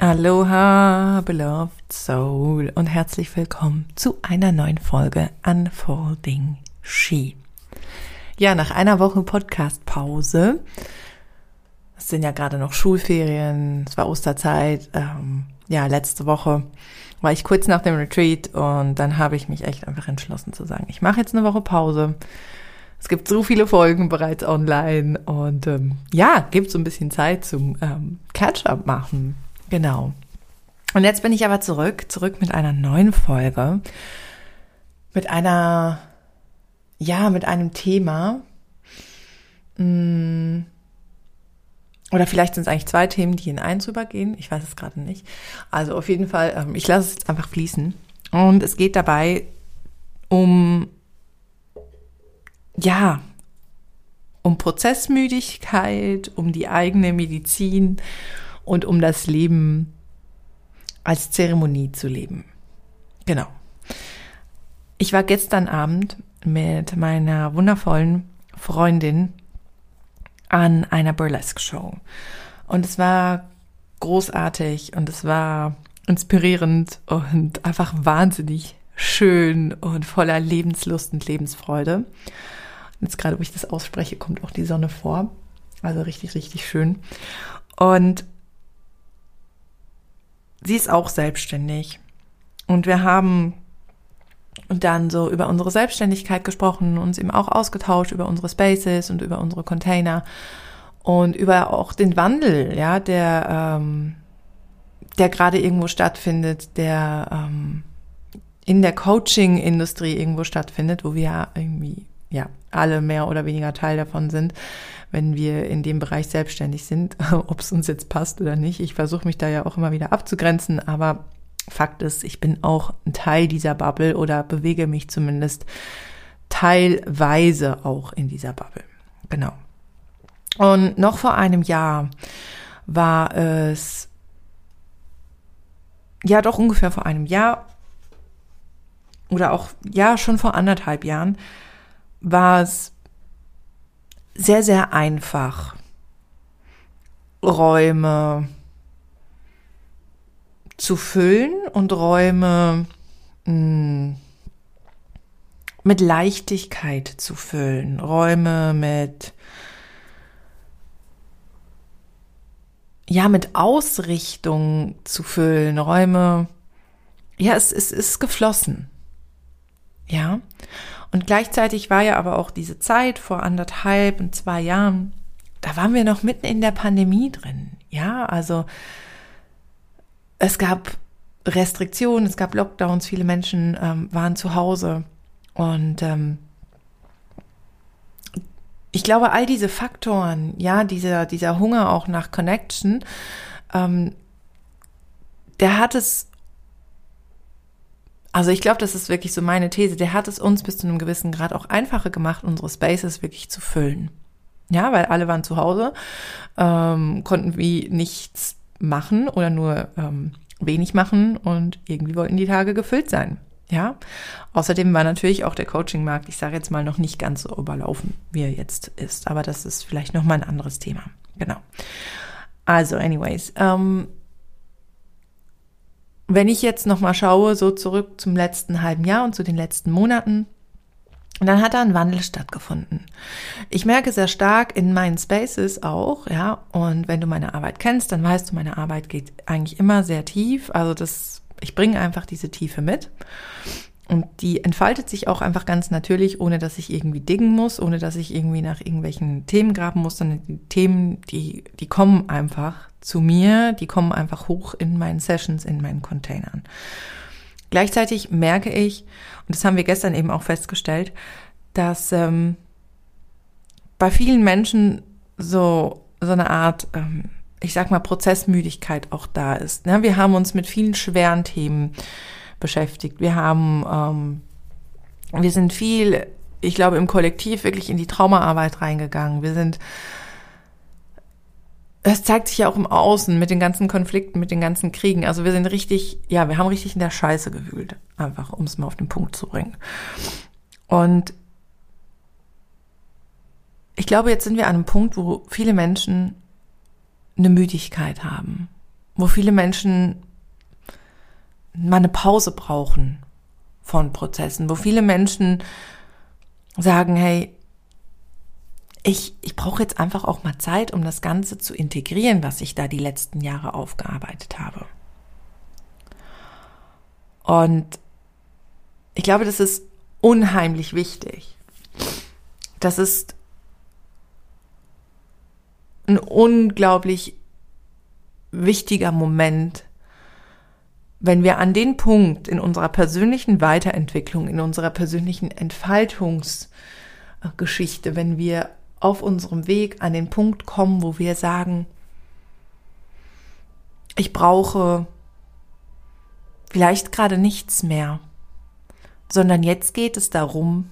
Aloha, beloved soul und herzlich willkommen zu einer neuen Folge Unfolding She. Ja, nach einer Woche Podcast-Pause, es sind ja gerade noch Schulferien, es war Osterzeit, ähm, ja, letzte Woche war ich kurz nach dem Retreat und dann habe ich mich echt einfach entschlossen zu sagen, ich mache jetzt eine Woche Pause. Es gibt so viele Folgen bereits online und ähm, ja, gibt so ein bisschen Zeit zum ähm, Catch-up machen. Genau. Und jetzt bin ich aber zurück, zurück mit einer neuen Folge, mit einer, ja, mit einem Thema. Mm, oder vielleicht sind es eigentlich zwei Themen, die in eins übergehen. Ich weiß es gerade nicht. Also auf jeden Fall, ähm, ich lasse es jetzt einfach fließen. Und es geht dabei um, ja, um Prozessmüdigkeit, um die eigene Medizin und um das Leben als Zeremonie zu leben. Genau. Ich war gestern Abend mit meiner wundervollen Freundin an einer Burlesque-Show. Und es war großartig und es war inspirierend und einfach wahnsinnig schön und voller Lebenslust und Lebensfreude. Jetzt gerade, wo ich das ausspreche, kommt auch die Sonne vor. Also richtig, richtig schön. Und sie ist auch selbstständig. Und wir haben dann so über unsere Selbstständigkeit gesprochen, uns eben auch ausgetauscht über unsere Spaces und über unsere Container und über auch den Wandel, ja, der, ähm, der gerade irgendwo stattfindet, der ähm, in der Coaching-Industrie irgendwo stattfindet, wo wir ja irgendwie ja alle mehr oder weniger Teil davon sind, wenn wir in dem Bereich selbstständig sind, ob es uns jetzt passt oder nicht. Ich versuche mich da ja auch immer wieder abzugrenzen, aber Fakt ist, ich bin auch ein Teil dieser Bubble oder bewege mich zumindest teilweise auch in dieser Bubble. Genau. Und noch vor einem Jahr war es, ja doch ungefähr vor einem Jahr oder auch, ja schon vor anderthalb Jahren, war es sehr, sehr einfach, Räume zu füllen und Räume mh, hm, mit Leichtigkeit zu füllen, Räume mit ja mit Ausrichtung zu füllen, Räume ja es, es ist geflossen, ja und gleichzeitig war ja aber auch diese Zeit vor anderthalb und zwei Jahren, da waren wir noch mitten in der Pandemie drin. Ja, also es gab Restriktionen, es gab Lockdowns, viele Menschen ähm, waren zu Hause. Und ähm, ich glaube, all diese Faktoren, ja, dieser, dieser Hunger auch nach Connection, ähm, der hat es also ich glaube, das ist wirklich so meine These. Der hat es uns bis zu einem gewissen Grad auch einfacher gemacht, unsere Spaces wirklich zu füllen. Ja, weil alle waren zu Hause, ähm, konnten wie nichts machen oder nur ähm, wenig machen und irgendwie wollten die Tage gefüllt sein. Ja, außerdem war natürlich auch der Coaching-Markt, ich sage jetzt mal, noch nicht ganz so überlaufen, wie er jetzt ist. Aber das ist vielleicht noch mal ein anderes Thema. Genau. Also, anyways, ähm, wenn ich jetzt nochmal schaue, so zurück zum letzten halben Jahr und zu den letzten Monaten, dann hat da ein Wandel stattgefunden. Ich merke sehr stark in meinen Spaces auch, ja, und wenn du meine Arbeit kennst, dann weißt du, meine Arbeit geht eigentlich immer sehr tief. Also das, ich bringe einfach diese Tiefe mit. Und die entfaltet sich auch einfach ganz natürlich, ohne dass ich irgendwie diggen muss, ohne dass ich irgendwie nach irgendwelchen Themen graben muss, sondern die Themen, die, die kommen einfach zu mir, die kommen einfach hoch in meinen Sessions, in meinen Containern. Gleichzeitig merke ich, und das haben wir gestern eben auch festgestellt, dass ähm, bei vielen Menschen so, so eine Art, ähm, ich sag mal, Prozessmüdigkeit auch da ist. Ja, wir haben uns mit vielen schweren Themen beschäftigt. Wir haben, ähm, wir sind viel, ich glaube, im Kollektiv wirklich in die Traumaarbeit reingegangen. Wir sind es zeigt sich ja auch im Außen mit den ganzen Konflikten, mit den ganzen Kriegen. Also wir sind richtig, ja, wir haben richtig in der Scheiße gewühlt. Einfach, um es mal auf den Punkt zu bringen. Und ich glaube, jetzt sind wir an einem Punkt, wo viele Menschen eine Müdigkeit haben. wo viele Menschen mal eine Pause brauchen von Prozessen, wo viele Menschen sagen, hey, ich, ich brauche jetzt einfach auch mal Zeit, um das Ganze zu integrieren, was ich da die letzten Jahre aufgearbeitet habe. Und ich glaube, das ist unheimlich wichtig. Das ist ein unglaublich wichtiger Moment, wenn wir an den Punkt in unserer persönlichen Weiterentwicklung, in unserer persönlichen Entfaltungsgeschichte, wenn wir auf unserem Weg an den Punkt kommen, wo wir sagen, ich brauche vielleicht gerade nichts mehr, sondern jetzt geht es darum,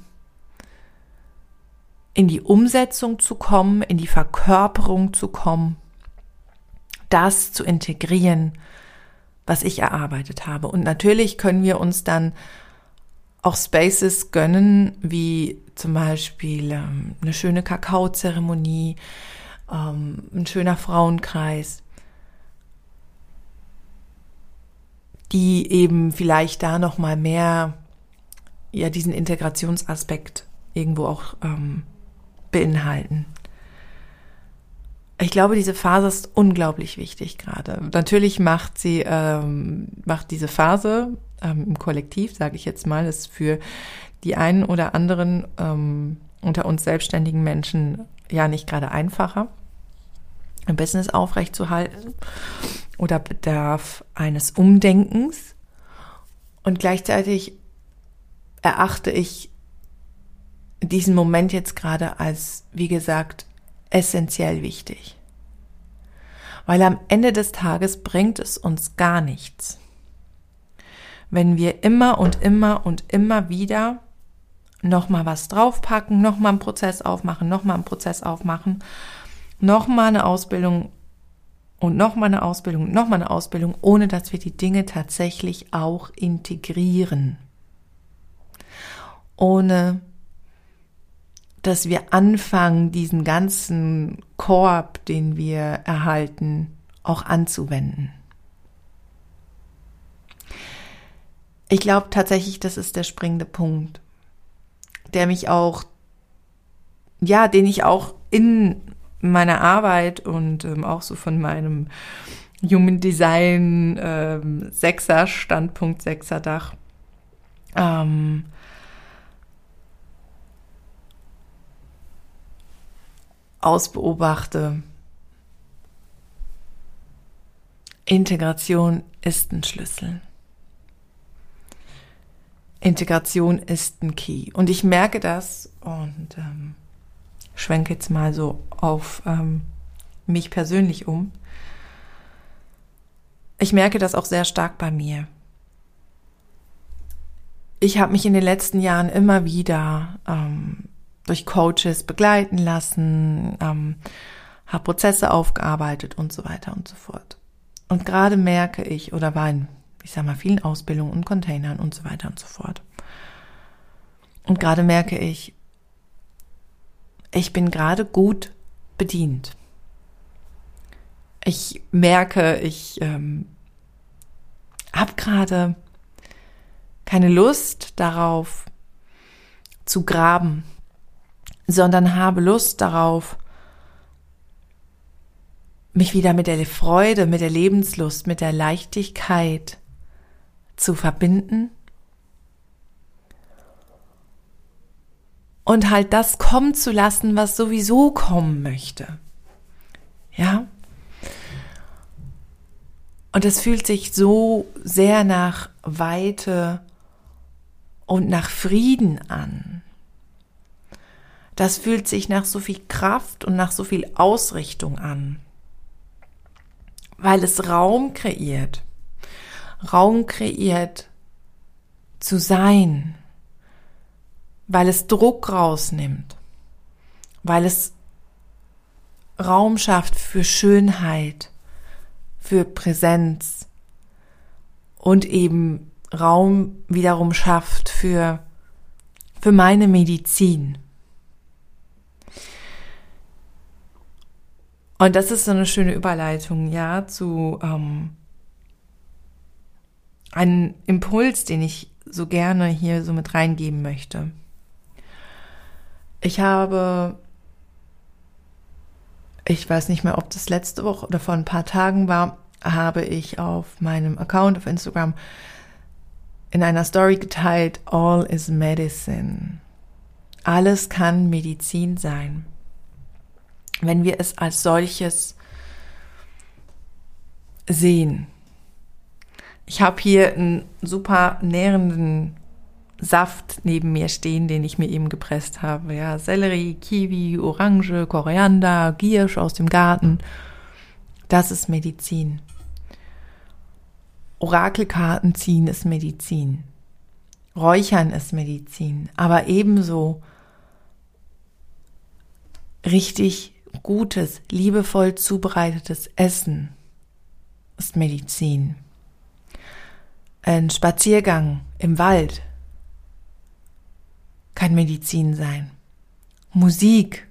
in die Umsetzung zu kommen, in die Verkörperung zu kommen, das zu integrieren, was ich erarbeitet habe. Und natürlich können wir uns dann auch Spaces gönnen, wie zum Beispiel ähm, eine schöne Kakaozeremonie, ähm, ein schöner Frauenkreis, die eben vielleicht da noch mal mehr ja diesen Integrationsaspekt irgendwo auch ähm, beinhalten. Ich glaube, diese Phase ist unglaublich wichtig gerade. Natürlich macht sie, ähm, macht diese Phase ähm, im Kollektiv, sage ich jetzt mal, ist für die einen oder anderen ähm, unter uns selbstständigen Menschen ja nicht gerade einfacher, ein Business aufrechtzuerhalten oder bedarf eines Umdenkens. Und gleichzeitig erachte ich diesen Moment jetzt gerade als, wie gesagt, essentiell wichtig. Weil am Ende des Tages bringt es uns gar nichts, wenn wir immer und immer und immer wieder nochmal was draufpacken, nochmal einen Prozess aufmachen, nochmal einen Prozess aufmachen, nochmal eine Ausbildung und nochmal eine Ausbildung, nochmal eine Ausbildung, ohne dass wir die Dinge tatsächlich auch integrieren. Ohne dass wir anfangen, diesen ganzen Korb, den wir erhalten, auch anzuwenden. Ich glaube tatsächlich, das ist der springende Punkt, der mich auch, ja, den ich auch in meiner Arbeit und ähm, auch so von meinem Human Design ähm, Sechser Standpunkt Sechser Dach ähm, ausbeobachte. Integration ist ein Schlüssel. Integration ist ein Key. Und ich merke das und ähm, schwenke jetzt mal so auf ähm, mich persönlich um. Ich merke das auch sehr stark bei mir. Ich habe mich in den letzten Jahren immer wieder ähm, durch Coaches begleiten lassen, ähm, habe Prozesse aufgearbeitet und so weiter und so fort. Und gerade merke ich oder war in, ich sag mal, vielen Ausbildungen und Containern und so weiter und so fort. Und gerade merke ich, ich bin gerade gut bedient. Ich merke, ich ähm, habe gerade keine Lust darauf zu graben, sondern habe Lust darauf, mich wieder mit der Freude, mit der Lebenslust, mit der Leichtigkeit zu verbinden und halt das kommen zu lassen, was sowieso kommen möchte. Ja? Und es fühlt sich so sehr nach Weite und nach Frieden an. Das fühlt sich nach so viel Kraft und nach so viel Ausrichtung an, weil es Raum kreiert. Raum kreiert zu sein, weil es Druck rausnimmt, weil es Raum schafft für Schönheit, für Präsenz und eben Raum wiederum schafft für, für meine Medizin. Und das ist so eine schöne Überleitung, ja, zu, ähm, ein Impuls, den ich so gerne hier so mit reingeben möchte. Ich habe, ich weiß nicht mehr, ob das letzte Woche oder vor ein paar Tagen war, habe ich auf meinem Account auf Instagram in einer Story geteilt, All is Medicine. Alles kann Medizin sein. Wenn wir es als solches sehen. Ich habe hier einen super nährenden Saft neben mir stehen, den ich mir eben gepresst habe. Ja, Sellerie, Kiwi, Orange, Koriander, Giersch aus dem Garten. Das ist Medizin. Orakelkarten ziehen ist Medizin. Räuchern ist Medizin. Aber ebenso richtig gutes, liebevoll zubereitetes Essen ist Medizin. Ein Spaziergang im Wald kann Medizin sein. Musik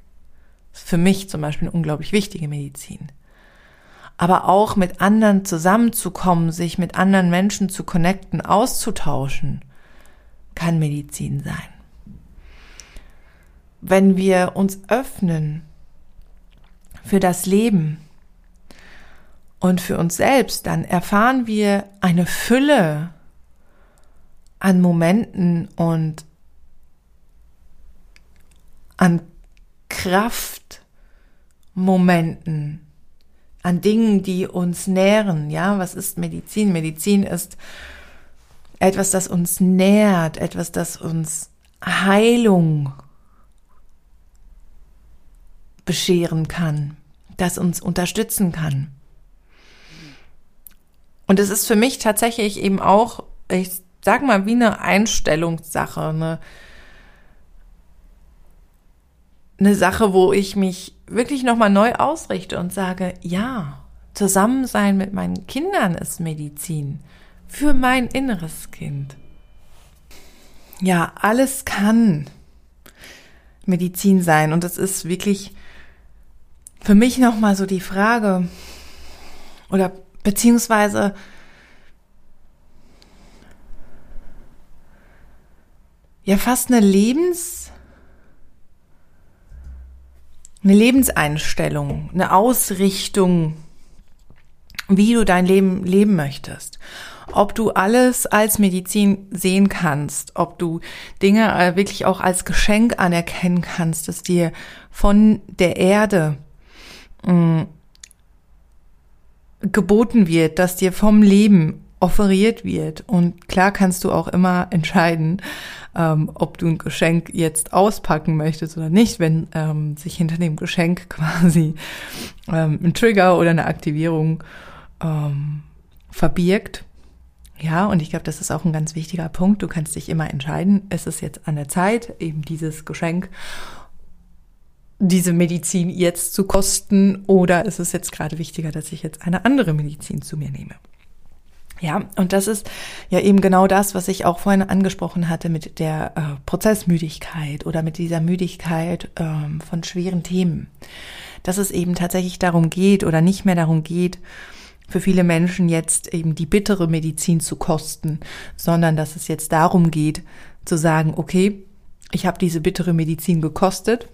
ist für mich zum Beispiel eine unglaublich wichtige Medizin. Aber auch mit anderen zusammenzukommen, sich mit anderen Menschen zu connecten, auszutauschen, kann Medizin sein. Wenn wir uns öffnen für das Leben, und für uns selbst, dann erfahren wir eine Fülle an Momenten und an Kraftmomenten, an Dingen, die uns nähren. Ja, was ist Medizin? Medizin ist etwas, das uns nährt, etwas, das uns Heilung bescheren kann, das uns unterstützen kann. Und es ist für mich tatsächlich eben auch, ich sag mal, wie eine Einstellungssache, eine, eine Sache, wo ich mich wirklich nochmal neu ausrichte und sage, ja, Zusammensein mit meinen Kindern ist Medizin für mein inneres Kind. Ja, alles kann Medizin sein und es ist wirklich für mich nochmal so die Frage oder Beziehungsweise ja fast eine Lebens eine Lebenseinstellung, eine Ausrichtung, wie du dein Leben leben möchtest. Ob du alles als Medizin sehen kannst, ob du Dinge äh, wirklich auch als Geschenk anerkennen kannst, das dir von der Erde mm, geboten wird, dass dir vom Leben offeriert wird. Und klar kannst du auch immer entscheiden, ähm, ob du ein Geschenk jetzt auspacken möchtest oder nicht, wenn ähm, sich hinter dem Geschenk quasi ähm, ein Trigger oder eine Aktivierung ähm, verbirgt. Ja, und ich glaube, das ist auch ein ganz wichtiger Punkt. Du kannst dich immer entscheiden, ist es jetzt an der Zeit, eben dieses Geschenk diese Medizin jetzt zu kosten oder ist es jetzt gerade wichtiger, dass ich jetzt eine andere Medizin zu mir nehme? Ja, und das ist ja eben genau das, was ich auch vorhin angesprochen hatte mit der äh, Prozessmüdigkeit oder mit dieser Müdigkeit ähm, von schweren Themen. Dass es eben tatsächlich darum geht oder nicht mehr darum geht, für viele Menschen jetzt eben die bittere Medizin zu kosten, sondern dass es jetzt darum geht, zu sagen, okay, ich habe diese bittere Medizin gekostet,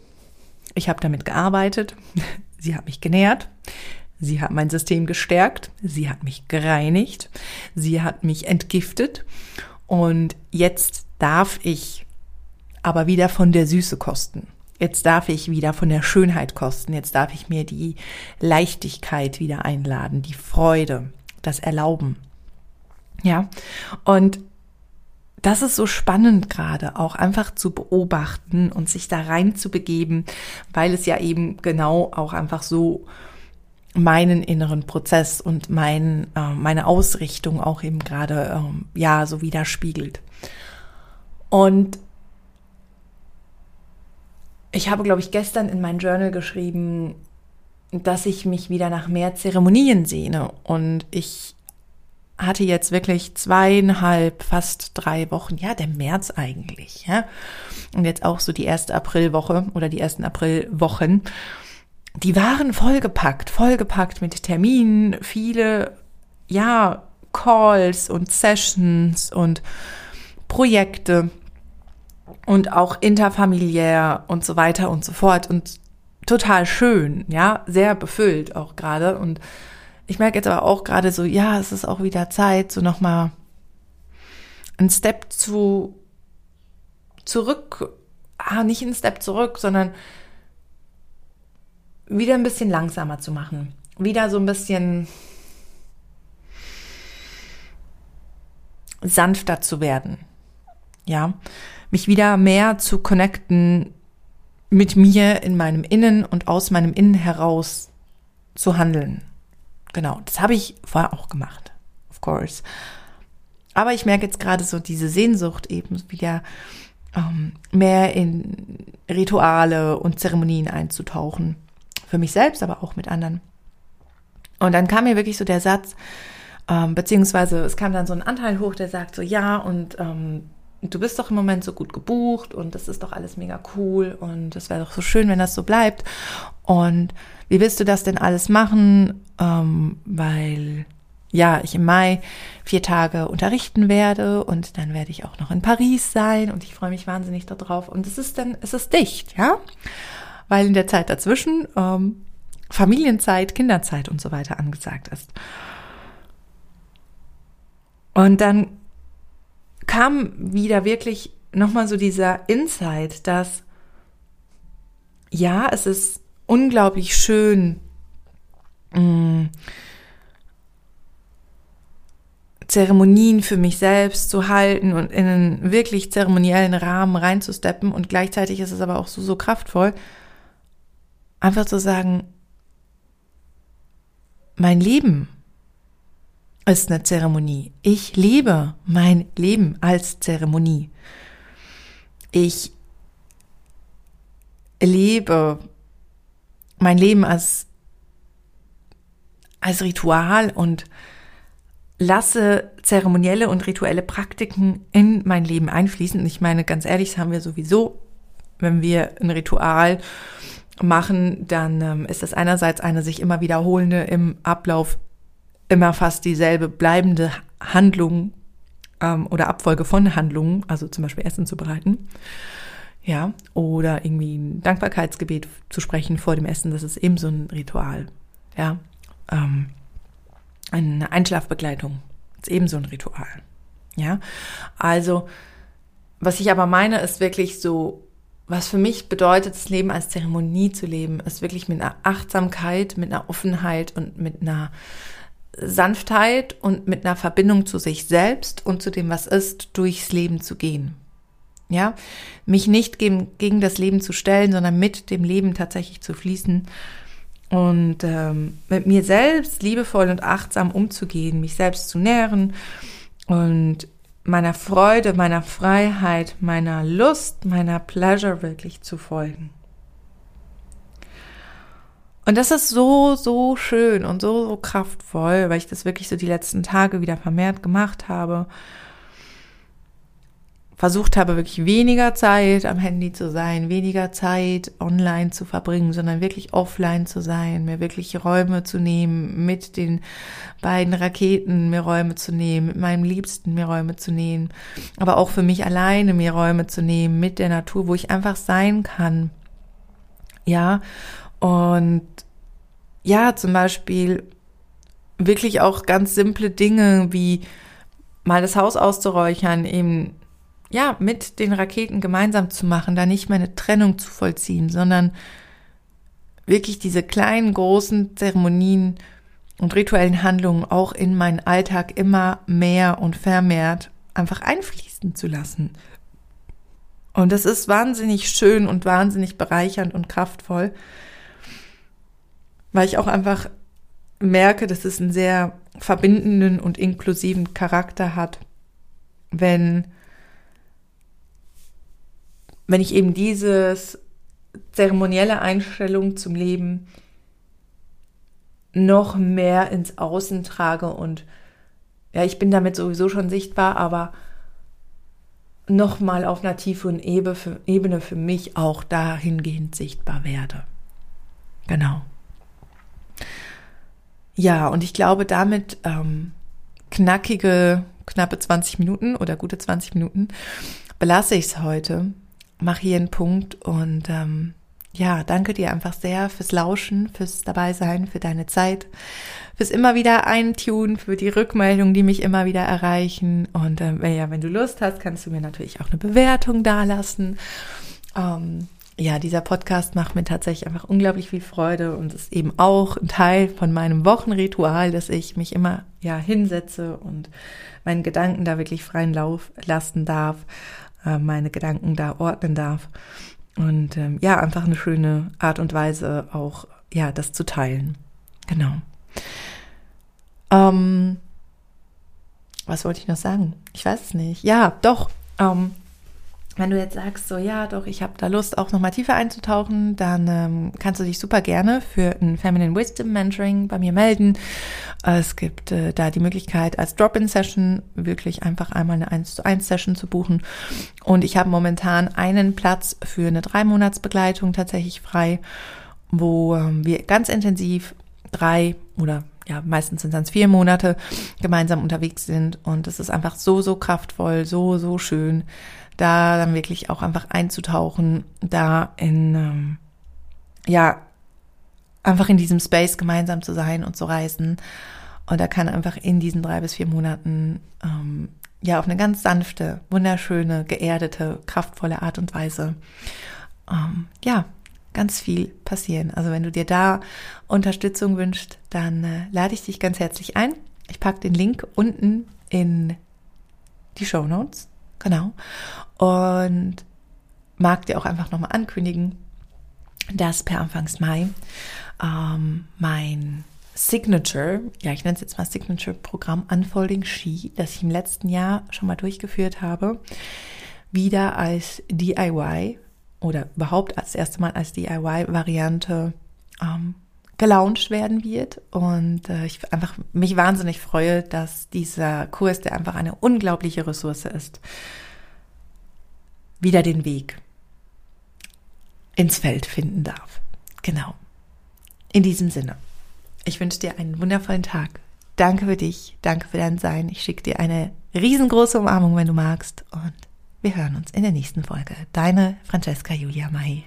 ich habe damit gearbeitet. Sie hat mich genährt. Sie hat mein System gestärkt. Sie hat mich gereinigt. Sie hat mich entgiftet. Und jetzt darf ich aber wieder von der Süße kosten. Jetzt darf ich wieder von der Schönheit kosten. Jetzt darf ich mir die Leichtigkeit wieder einladen, die Freude, das Erlauben. Ja. Und das ist so spannend gerade, auch einfach zu beobachten und sich da rein zu begeben, weil es ja eben genau auch einfach so meinen inneren Prozess und mein, äh, meine Ausrichtung auch eben gerade ähm, ja so widerspiegelt. Und ich habe, glaube ich, gestern in mein Journal geschrieben, dass ich mich wieder nach mehr Zeremonien sehne. Und ich hatte jetzt wirklich zweieinhalb, fast drei Wochen, ja, der März eigentlich, ja. Und jetzt auch so die erste Aprilwoche oder die ersten Aprilwochen. Die waren vollgepackt, vollgepackt mit Terminen, viele, ja, Calls und Sessions und Projekte und auch interfamiliär und so weiter und so fort und total schön, ja, sehr befüllt auch gerade und ich merke jetzt aber auch gerade so, ja, es ist auch wieder Zeit, so nochmal einen Step zu zurück, ah, nicht einen Step zurück, sondern wieder ein bisschen langsamer zu machen. Wieder so ein bisschen sanfter zu werden. Ja, mich wieder mehr zu connecten mit mir in meinem Innen und aus meinem Innen heraus zu handeln. Genau, das habe ich vorher auch gemacht, of course. Aber ich merke jetzt gerade so diese Sehnsucht eben wieder ähm, mehr in Rituale und Zeremonien einzutauchen. Für mich selbst, aber auch mit anderen. Und dann kam mir wirklich so der Satz, ähm, beziehungsweise es kam dann so ein Anteil hoch, der sagt so, ja, und ähm, du bist doch im Moment so gut gebucht und das ist doch alles mega cool und es wäre doch so schön, wenn das so bleibt. Und wie willst du das denn alles machen? Ähm, weil ja, ich im Mai vier Tage unterrichten werde und dann werde ich auch noch in Paris sein und ich freue mich wahnsinnig darauf. Und es ist dann, es ist dicht, ja, weil in der Zeit dazwischen ähm, Familienzeit, Kinderzeit und so weiter angesagt ist. Und dann kam wieder wirklich nochmal so dieser Insight, dass ja, es ist unglaublich schön, mm, Zeremonien für mich selbst zu halten und in einen wirklich zeremoniellen Rahmen reinzusteppen und gleichzeitig ist es aber auch so, so kraftvoll, einfach zu sagen, mein Leben ist eine Zeremonie. Ich lebe mein Leben als Zeremonie. Ich lebe mein Leben als, als Ritual und lasse zeremonielle und rituelle Praktiken in mein Leben einfließen. Ich meine, ganz ehrlich, das haben wir sowieso, wenn wir ein Ritual machen, dann ähm, ist das einerseits eine sich immer wiederholende im Ablauf immer fast dieselbe bleibende Handlung ähm, oder Abfolge von Handlungen, also zum Beispiel Essen zu bereiten. Ja, oder irgendwie ein Dankbarkeitsgebet zu sprechen vor dem Essen, das ist eben so ein Ritual. Ja, ähm, eine Einschlafbegleitung ist ebenso ein Ritual. Ja, also was ich aber meine, ist wirklich so, was für mich bedeutet, das Leben als Zeremonie zu leben, ist wirklich mit einer Achtsamkeit, mit einer Offenheit und mit einer Sanftheit und mit einer Verbindung zu sich selbst und zu dem, was ist, durchs Leben zu gehen. Ja, mich nicht gegen, gegen das Leben zu stellen, sondern mit dem Leben tatsächlich zu fließen und ähm, mit mir selbst liebevoll und achtsam umzugehen, mich selbst zu nähren und meiner Freude, meiner Freiheit, meiner Lust, meiner Pleasure wirklich zu folgen. Und das ist so, so schön und so, so kraftvoll, weil ich das wirklich so die letzten Tage wieder vermehrt gemacht habe versucht habe, wirklich weniger Zeit am Handy zu sein, weniger Zeit online zu verbringen, sondern wirklich offline zu sein, mir wirklich Räume zu nehmen, mit den beiden Raketen mir Räume zu nehmen, mit meinem Liebsten mir Räume zu nehmen, aber auch für mich alleine mir Räume zu nehmen, mit der Natur, wo ich einfach sein kann. Ja, und ja, zum Beispiel wirklich auch ganz simple Dinge wie mal das Haus auszuräuchern, eben ja, mit den Raketen gemeinsam zu machen, da nicht mehr eine Trennung zu vollziehen, sondern wirklich diese kleinen, großen Zeremonien und rituellen Handlungen auch in meinen Alltag immer mehr und vermehrt einfach einfließen zu lassen. Und das ist wahnsinnig schön und wahnsinnig bereichernd und kraftvoll, weil ich auch einfach merke, dass es einen sehr verbindenden und inklusiven Charakter hat, wenn wenn ich eben dieses zeremonielle Einstellung zum Leben noch mehr ins Außen trage und ja, ich bin damit sowieso schon sichtbar, aber noch mal auf einer tieferen Ebene für mich auch dahingehend sichtbar werde. Genau. Ja, und ich glaube, damit ähm, knackige, knappe 20 Minuten oder gute 20 Minuten belasse ich es heute. Mache hier einen Punkt und ähm, ja, danke dir einfach sehr fürs Lauschen, fürs Dabeisein, für deine Zeit, fürs immer wieder eintun, für die Rückmeldungen, die mich immer wieder erreichen. Und ähm, ja, wenn du Lust hast, kannst du mir natürlich auch eine Bewertung dalassen. Ähm, ja, dieser Podcast macht mir tatsächlich einfach unglaublich viel Freude und ist eben auch ein Teil von meinem Wochenritual, dass ich mich immer ja hinsetze und meinen Gedanken da wirklich freien Lauf lassen darf, äh, meine Gedanken da ordnen darf und ähm, ja, einfach eine schöne Art und Weise auch ja, das zu teilen. Genau. Ähm, was wollte ich noch sagen? Ich weiß es nicht. Ja, doch. Ähm, wenn du jetzt sagst, so ja, doch, ich habe da Lust, auch nochmal tiefer einzutauchen, dann ähm, kannst du dich super gerne für ein Feminine Wisdom Mentoring bei mir melden. Es gibt äh, da die Möglichkeit, als Drop-in-Session wirklich einfach einmal eine 1 zu 1 Session zu buchen. Und ich habe momentan einen Platz für eine drei Monats Begleitung tatsächlich frei, wo ähm, wir ganz intensiv drei oder ja, meistens sind es vier Monate gemeinsam unterwegs sind. Und es ist einfach so, so kraftvoll, so, so schön da dann wirklich auch einfach einzutauchen, da in, ähm, ja, einfach in diesem Space gemeinsam zu sein und zu reisen. Und da kann einfach in diesen drei bis vier Monaten, ähm, ja, auf eine ganz sanfte, wunderschöne, geerdete, kraftvolle Art und Weise, ähm, ja, ganz viel passieren. Also wenn du dir da Unterstützung wünschst, dann äh, lade ich dich ganz herzlich ein. Ich packe den Link unten in die Show Notes Genau. Und mag dir auch einfach nochmal ankündigen, dass per Anfangs Mai ähm, mein Signature, ja, ich nenne es jetzt mal Signature-Programm Unfolding Ski, das ich im letzten Jahr schon mal durchgeführt habe, wieder als DIY oder überhaupt als erste Mal als DIY-Variante ähm, gelauncht werden wird und äh, ich einfach mich wahnsinnig freue, dass dieser Kurs, der einfach eine unglaubliche Ressource ist, wieder den Weg ins Feld finden darf. Genau. In diesem Sinne. Ich wünsche dir einen wundervollen Tag. Danke für dich, danke für dein Sein. Ich schicke dir eine riesengroße Umarmung, wenn du magst und wir hören uns in der nächsten Folge. Deine Francesca Julia Mai.